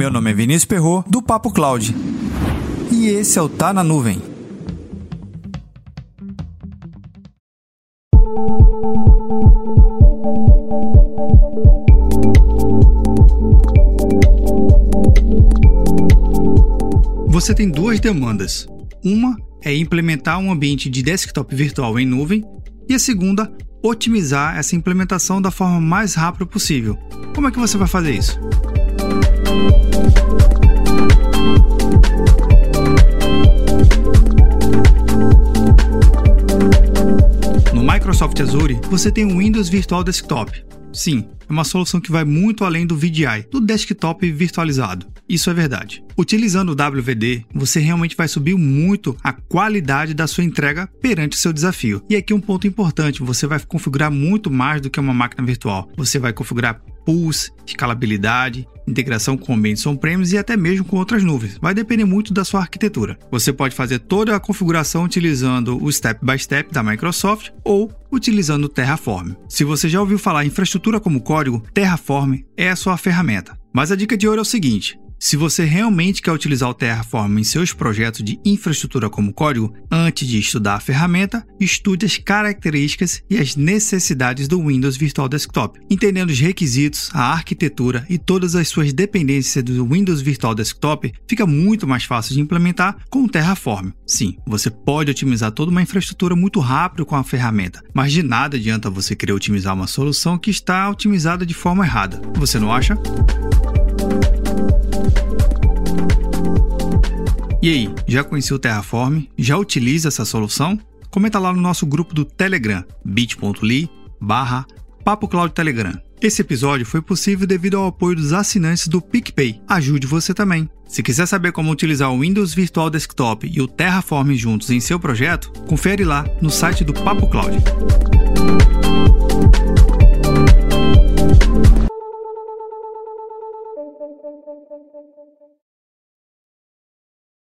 Meu nome é Vinícius Perro do Papo Cloud. E esse é o Tá na Nuvem. Você tem duas demandas. Uma é implementar um ambiente de desktop virtual em nuvem e a segunda, otimizar essa implementação da forma mais rápida possível. Como é que você vai fazer isso? No Microsoft Azure, você tem o Windows Virtual Desktop. Sim, é uma solução que vai muito além do VDI, do desktop virtualizado. Isso é verdade. Utilizando o WVD, você realmente vai subir muito a qualidade da sua entrega perante o seu desafio. E aqui um ponto importante: você vai configurar muito mais do que uma máquina virtual. Você vai configurar pools, escalabilidade, integração com ambientes on-premise e até mesmo com outras nuvens. Vai depender muito da sua arquitetura. Você pode fazer toda a configuração utilizando o Step by Step da Microsoft ou utilizando o Terraform. Se você já ouviu falar em infraestrutura como código, Terraform é a sua ferramenta. Mas a dica de ouro é o seguinte: se você realmente quer utilizar o Terraform em seus projetos de infraestrutura como código, antes de estudar a ferramenta, estude as características e as necessidades do Windows Virtual Desktop. Entendendo os requisitos, a arquitetura e todas as suas dependências do Windows Virtual Desktop, fica muito mais fácil de implementar com o Terraform. Sim, você pode otimizar toda uma infraestrutura muito rápido com a ferramenta, mas de nada adianta você querer otimizar uma solução que está otimizada de forma errada. Você não acha? E aí, já conheceu o Terraform? Já utiliza essa solução? Comenta lá no nosso grupo do Telegram, bit.ly barra Papo Cloud Telegram. Esse episódio foi possível devido ao apoio dos assinantes do PicPay. Ajude você também. Se quiser saber como utilizar o Windows Virtual Desktop e o Terraform juntos em seu projeto, confere lá no site do Papo Cloud.